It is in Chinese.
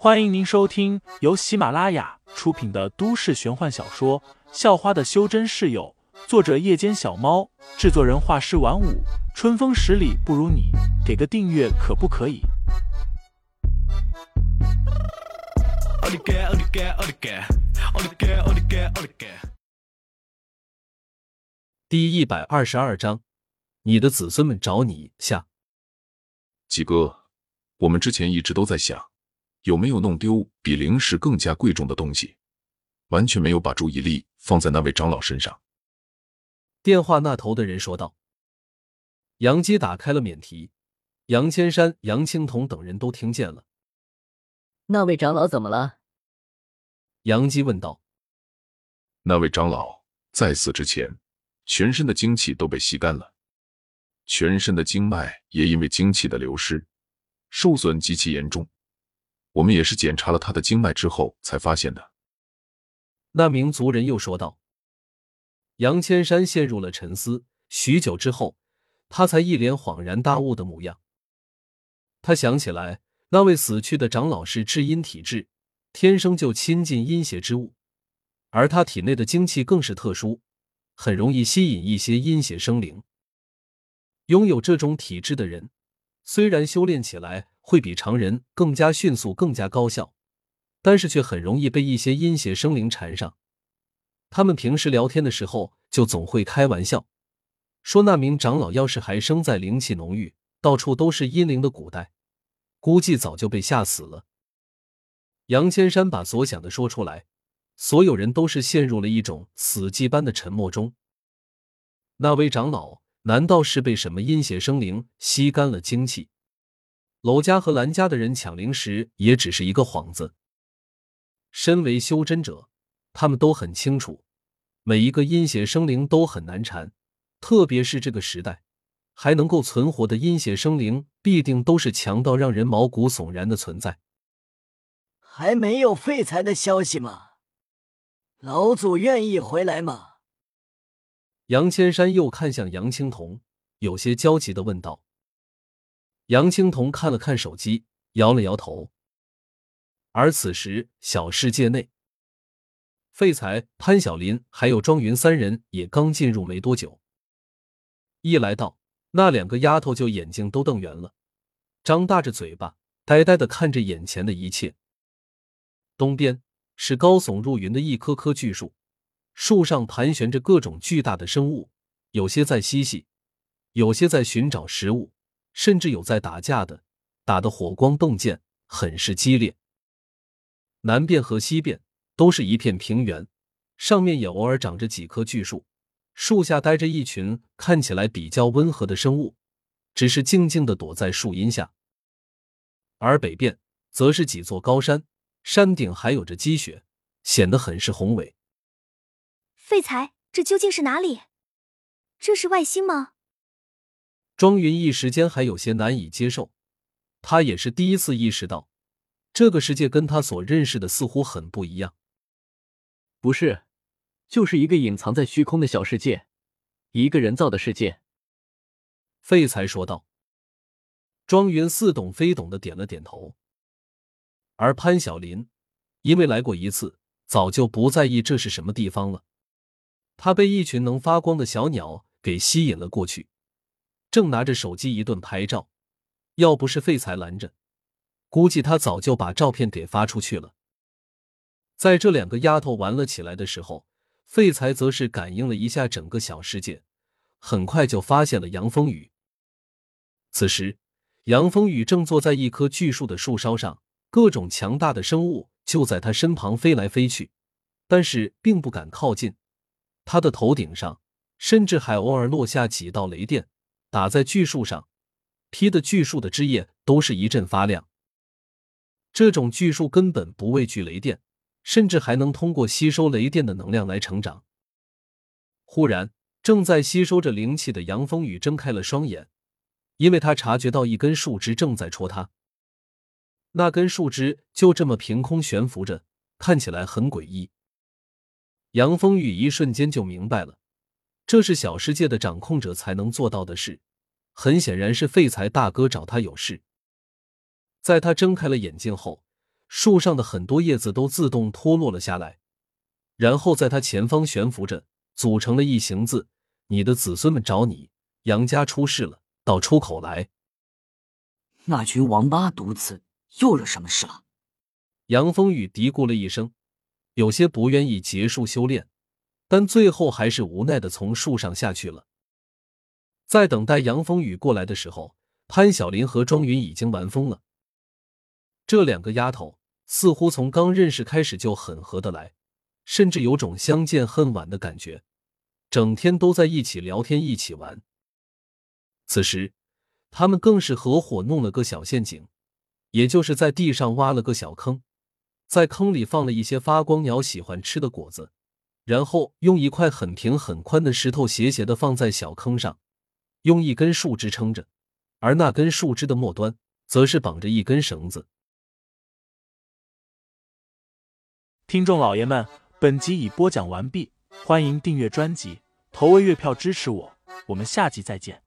欢迎您收听由喜马拉雅出品的都市玄幻小说《校花的修真室友》，作者：夜间小猫，制作人：画师晚舞，春风十里不如你，给个订阅可不可以？第一百二十二章，你的子孙们找你下。几哥，我们之前一直都在想。有没有弄丢比灵石更加贵重的东西？完全没有把注意力放在那位长老身上。电话那头的人说道。杨基打开了免提，杨千山、杨青铜等人都听见了。那位长老怎么了？杨基问道。那位长老在死之前，全身的精气都被吸干了，全身的经脉也因为精气的流失受损极其严重。我们也是检查了他的经脉之后才发现的。那名族人又说道。杨千山陷入了沉思，许久之后，他才一脸恍然大悟的模样。他想起来，那位死去的长老是至阴体质，天生就亲近阴邪之物，而他体内的精气更是特殊，很容易吸引一些阴邪生灵。拥有这种体质的人，虽然修炼起来，会比常人更加迅速、更加高效，但是却很容易被一些阴邪生灵缠上。他们平时聊天的时候，就总会开玩笑，说那名长老要是还生在灵气浓郁、到处都是阴灵的古代，估计早就被吓死了。杨千山把所想的说出来，所有人都是陷入了一种死寂般的沉默中。那位长老难道是被什么阴邪生灵吸干了精气？娄家和兰家的人抢灵石也只是一个幌子。身为修真者，他们都很清楚，每一个阴邪生灵都很难缠，特别是这个时代，还能够存活的阴邪生灵，必定都是强到让人毛骨悚然的存在。还没有废材的消息吗？老祖愿意回来吗？杨千山又看向杨青铜，有些焦急的问道。杨青桐看了看手机，摇了摇头。而此时，小世界内，废材、潘晓林还有庄云三人也刚进入没多久。一来到，那两个丫头就眼睛都瞪圆了，张大着嘴巴，呆呆的看着眼前的一切。东边是高耸入云的一棵棵巨树，树上盘旋着各种巨大的生物，有些在嬉戏，有些在寻找食物。甚至有在打架的，打得火光迸溅，很是激烈。南边和西边都是一片平原，上面也偶尔长着几棵巨树，树下待着一群看起来比较温和的生物，只是静静的躲在树荫下。而北边则是几座高山，山顶还有着积雪，显得很是宏伟。废材，这究竟是哪里？这是外星吗？庄云一时间还有些难以接受，他也是第一次意识到，这个世界跟他所认识的似乎很不一样。不是，就是一个隐藏在虚空的小世界，一个人造的世界。废材说道。庄云似懂非懂的点了点头。而潘晓林因为来过一次，早就不在意这是什么地方了。他被一群能发光的小鸟给吸引了过去。正拿着手机一顿拍照，要不是废材拦着，估计他早就把照片给发出去了。在这两个丫头玩了起来的时候，废材则是感应了一下整个小世界，很快就发现了杨风雨。此时，杨风雨正坐在一棵巨树的树梢上，各种强大的生物就在他身旁飞来飞去，但是并不敢靠近。他的头顶上，甚至还偶尔落下几道雷电。打在巨树上，劈的巨树的枝叶都是一阵发亮。这种巨树根本不畏惧雷电，甚至还能通过吸收雷电的能量来成长。忽然，正在吸收着灵气的杨风雨睁开了双眼，因为他察觉到一根树枝正在戳他。那根树枝就这么凭空悬浮着，看起来很诡异。杨风雨一瞬间就明白了。这是小世界的掌控者才能做到的事，很显然是废材大哥找他有事。在他睁开了眼睛后，树上的很多叶子都自动脱落了下来，然后在他前方悬浮着，组成了一行字：“你的子孙们找你，杨家出事了，到出口来。”那群王八犊子又惹什么事了？杨风雨嘀咕了一声，有些不愿意结束修炼，但最后还是无奈的从树上下去了。在等待杨风雨过来的时候，潘晓林和庄云已经玩疯了。这两个丫头似乎从刚认识开始就很合得来，甚至有种相见恨晚的感觉，整天都在一起聊天，一起玩。此时，他们更是合伙弄了个小陷阱，也就是在地上挖了个小坑，在坑里放了一些发光鸟喜欢吃的果子，然后用一块很平很宽的石头斜斜的放在小坑上。用一根树枝撑着，而那根树枝的末端则是绑着一根绳子。听众老爷们，本集已播讲完毕，欢迎订阅专辑，投喂月票支持我，我们下集再见。